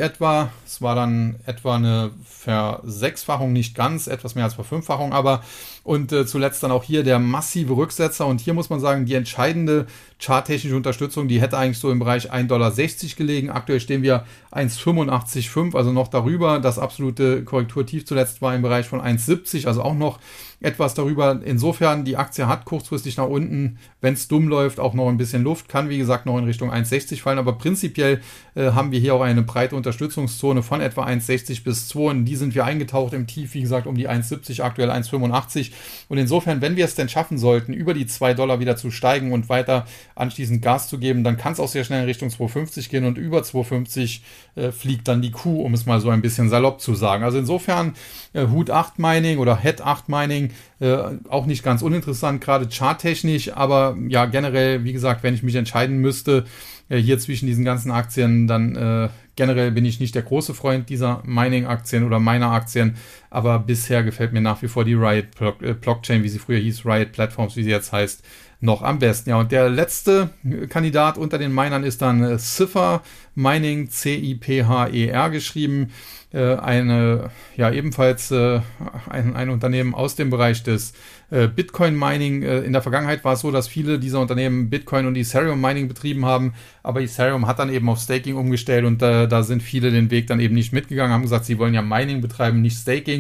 Speaker 1: etwa. Es war dann etwa eine Versechsfachung, nicht ganz, etwas mehr als Verfünffachung, aber und äh, zuletzt dann auch hier der massive Rücksetzer. Und hier muss man sagen, die entscheidende charttechnische Unterstützung, die hätte eigentlich so im Bereich 1,60 Dollar gelegen. Aktuell stehen wir 1,85,5, also noch darüber. Das absolute Korrekturtief zuletzt war im Bereich von 1,70, also auch noch etwas darüber. Insofern, die Aktie hat kurzfristig nach unten, wenn es dumm läuft, auch noch ein bisschen Luft. Kann, wie gesagt, noch in Richtung 1,60 fallen. Aber prinzipiell äh, haben wir hier auch eine breite Unterstützungszone von etwa 1,60 bis 2. In die sind wir eingetaucht im Tief, wie gesagt, um die 1,70, aktuell 1,85. Und insofern, wenn wir es denn schaffen sollten, über die 2 Dollar wieder zu steigen und weiter anschließend Gas zu geben, dann kann es auch sehr schnell in Richtung 2,50 gehen und über 2,50 äh, fliegt dann die Kuh, um es mal so ein bisschen salopp zu sagen. Also insofern äh, Hut 8 Mining oder Head 8 Mining äh, auch nicht ganz uninteressant, gerade charttechnisch, aber ja generell, wie gesagt, wenn ich mich entscheiden müsste, äh, hier zwischen diesen ganzen Aktien, dann äh, generell bin ich nicht der große Freund dieser Mining-Aktien oder Miner-Aktien, aber bisher gefällt mir nach wie vor die Riot äh, Blockchain, wie sie früher hieß, Riot Platforms, wie sie jetzt heißt, noch am besten. Ja, und der letzte Kandidat unter den Minern ist dann äh, Cipher Mining, C-I-P-H-E-R geschrieben. Äh, eine, ja, ebenfalls äh, ein, ein Unternehmen aus dem Bereich des äh, Bitcoin Mining. Äh, in der Vergangenheit war es so, dass viele dieser Unternehmen Bitcoin und Ethereum Mining betrieben haben, aber Ethereum hat dann eben auf Staking umgestellt und äh, da sind viele den Weg dann eben nicht mitgegangen, haben gesagt, sie wollen ja Mining betreiben, nicht Staking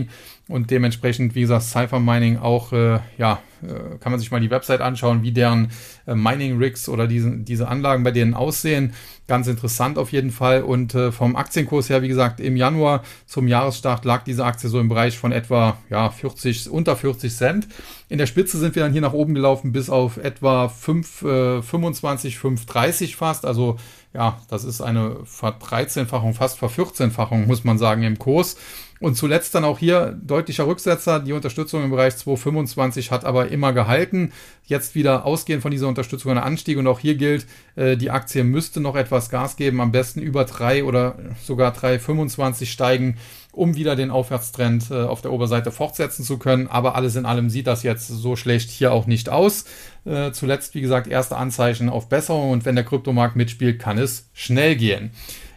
Speaker 1: und dementsprechend, wie gesagt, Cypher Mining auch, äh, ja, äh, kann man sich mal die Website anschauen, wie deren äh, Mining Rigs oder diese, diese Anlagen bei denen aussehen. Ganz interessant auf jeden Fall. Und äh, vom Aktienkurs her, wie gesagt, im Januar zum Jahresstart lag diese Aktie so im Bereich von etwa ja, 40, unter 40 Cent. In der Spitze sind wir dann hier nach oben gelaufen bis auf etwa 5, äh, 25, 5,30 fast. Also ja, das ist eine Ver-13-fachung, fast Ver-14-fachung, muss man sagen, im Kurs. Und zuletzt dann auch hier deutlicher Rücksetzer. Die Unterstützung im Bereich 225 hat aber immer gehalten. Jetzt wieder ausgehend von dieser Unterstützung ein Anstieg. Und auch hier gilt, äh, die Aktie müsste noch etwas Gas geben. Am besten über 3 oder sogar 3,25 steigen, um wieder den Aufwärtstrend äh, auf der Oberseite fortsetzen zu können. Aber alles in allem sieht das jetzt so schlecht hier auch nicht aus. Äh, zuletzt, wie gesagt, erste Anzeichen auf Besserung. Und wenn der Kryptomarkt mitspielt, kann es schnell gehen.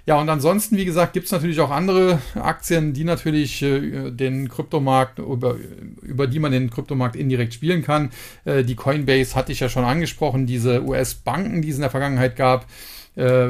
Speaker 1: Ja, und ansonsten, wie gesagt, gibt es natürlich auch andere Aktien, die natürlich äh, den Kryptomarkt, über, über die man den Kryptomarkt indirekt spielen kann. Äh, die Coinbase hatte ich ja schon angesprochen, diese US-Banken, die es in der Vergangenheit gab. Äh,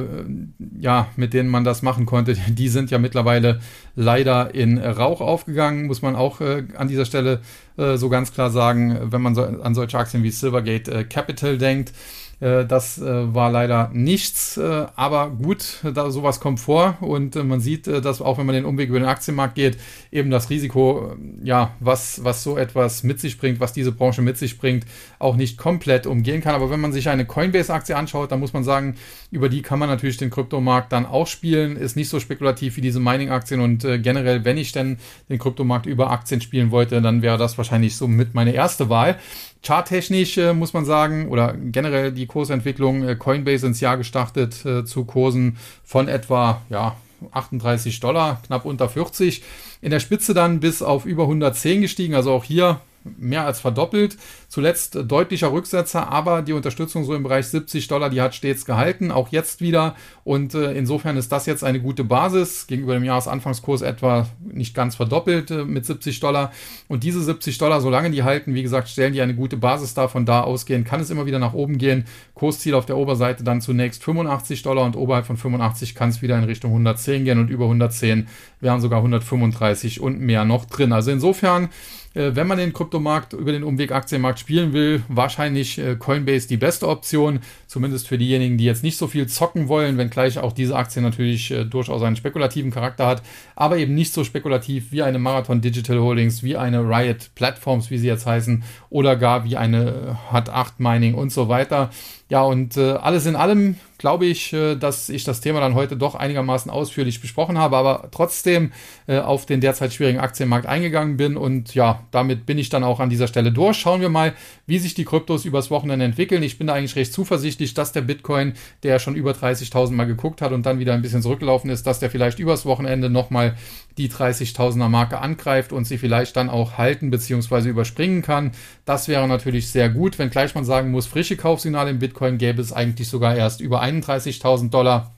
Speaker 1: ja, mit denen man das machen konnte, die sind ja mittlerweile leider in Rauch aufgegangen, muss man auch äh, an dieser Stelle äh, so ganz klar sagen, wenn man so, an solche Aktien wie Silvergate äh, Capital denkt. Äh, das äh, war leider nichts, äh, aber gut, da sowas kommt vor und man sieht, dass auch wenn man den Umweg über den Aktienmarkt geht, eben das Risiko, ja, was, was so etwas mit sich bringt, was diese Branche mit sich bringt, auch nicht komplett umgehen kann. Aber wenn man sich eine Coinbase-Aktie anschaut, dann muss man sagen, über die kann man natürlich den Kryptomarkt dann auch spielen, ist nicht so spekulativ wie diese Mining-Aktien und generell, wenn ich denn den Kryptomarkt über Aktien spielen wollte, dann wäre das wahrscheinlich so mit meine erste Wahl. Charttechnisch äh, muss man sagen, oder generell die Kursentwicklung, äh, Coinbase ins Jahr gestartet äh, zu Kursen von etwa ja, 38 Dollar, knapp unter 40. In der Spitze dann bis auf über 110 gestiegen, also auch hier mehr als verdoppelt. Zuletzt deutlicher Rücksetzer, aber die Unterstützung so im Bereich 70 Dollar, die hat stets gehalten, auch jetzt wieder. Und äh, insofern ist das jetzt eine gute Basis. Gegenüber dem Jahresanfangskurs etwa nicht ganz verdoppelt äh, mit 70 Dollar. Und diese 70 Dollar, solange die halten, wie gesagt, stellen die eine gute Basis dar. Von da ausgehen kann es immer wieder nach oben gehen. Kursziel auf der Oberseite dann zunächst 85 Dollar und oberhalb von 85 kann es wieder in Richtung 110 gehen und über 110 wären sogar 135 und mehr noch drin. Also insofern wenn man den Kryptomarkt über den Umweg Aktienmarkt spielen will, wahrscheinlich äh, Coinbase die beste Option, zumindest für diejenigen, die jetzt nicht so viel zocken wollen, wenngleich auch diese Aktie natürlich äh, durchaus einen spekulativen Charakter hat, aber eben nicht so spekulativ wie eine Marathon Digital Holdings, wie eine Riot Platforms, wie sie jetzt heißen, oder gar wie eine Hat 8 Mining und so weiter. Ja, und äh, alles in allem glaube ich, äh, dass ich das Thema dann heute doch einigermaßen ausführlich besprochen habe, aber trotzdem äh, auf den derzeit schwierigen Aktienmarkt eingegangen bin. Und ja, damit bin ich dann auch an dieser Stelle durch. Schauen wir mal, wie sich die Kryptos übers Wochenende entwickeln. Ich bin da eigentlich recht zuversichtlich, dass der Bitcoin, der schon über 30.000 Mal geguckt hat und dann wieder ein bisschen zurückgelaufen ist, dass der vielleicht übers Wochenende nochmal die 30.000er Marke angreift und sie vielleicht dann auch halten bzw. überspringen kann. Das wäre natürlich sehr gut, wenngleich man sagen muss, frische Kaufsignale im Bitcoin gäbe es eigentlich sogar erst über 31.000 Dollar.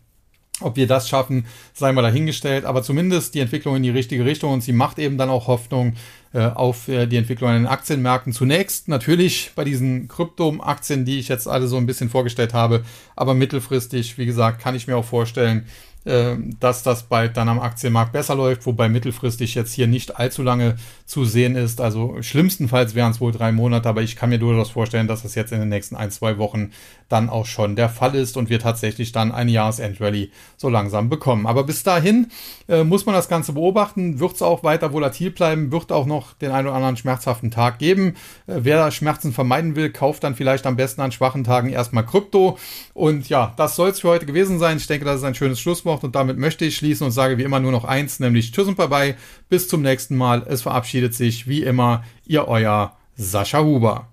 Speaker 1: Ob wir das schaffen, sei mal dahingestellt. Aber zumindest die Entwicklung in die richtige Richtung und sie macht eben dann auch Hoffnung äh, auf äh, die Entwicklung an den Aktienmärkten. Zunächst natürlich bei diesen Krypto-Aktien, die ich jetzt alle so ein bisschen vorgestellt habe. Aber mittelfristig, wie gesagt, kann ich mir auch vorstellen, ähm, dass das bald dann am Aktienmarkt besser läuft, wobei mittelfristig jetzt hier nicht allzu lange zu sehen ist. Also schlimmstenfalls wären es wohl drei Monate, aber ich kann mir durchaus vorstellen, dass das jetzt in den nächsten ein, zwei Wochen dann auch schon der Fall ist und wir tatsächlich dann eine Jahresendrallye so langsam bekommen. Aber bis dahin äh, muss man das Ganze beobachten, wird es auch weiter volatil bleiben, wird auch noch den einen oder anderen schmerzhaften Tag geben. Äh, wer Schmerzen vermeiden will, kauft dann vielleicht am besten an schwachen Tagen erstmal Krypto. Und ja, das soll es für heute gewesen sein. Ich denke, das ist ein schönes Schlusswort. Und damit möchte ich schließen und sage wie immer nur noch eins, nämlich Tschüss und Bye-bye. Bis zum nächsten Mal. Es verabschiedet sich wie immer Ihr euer Sascha Huber.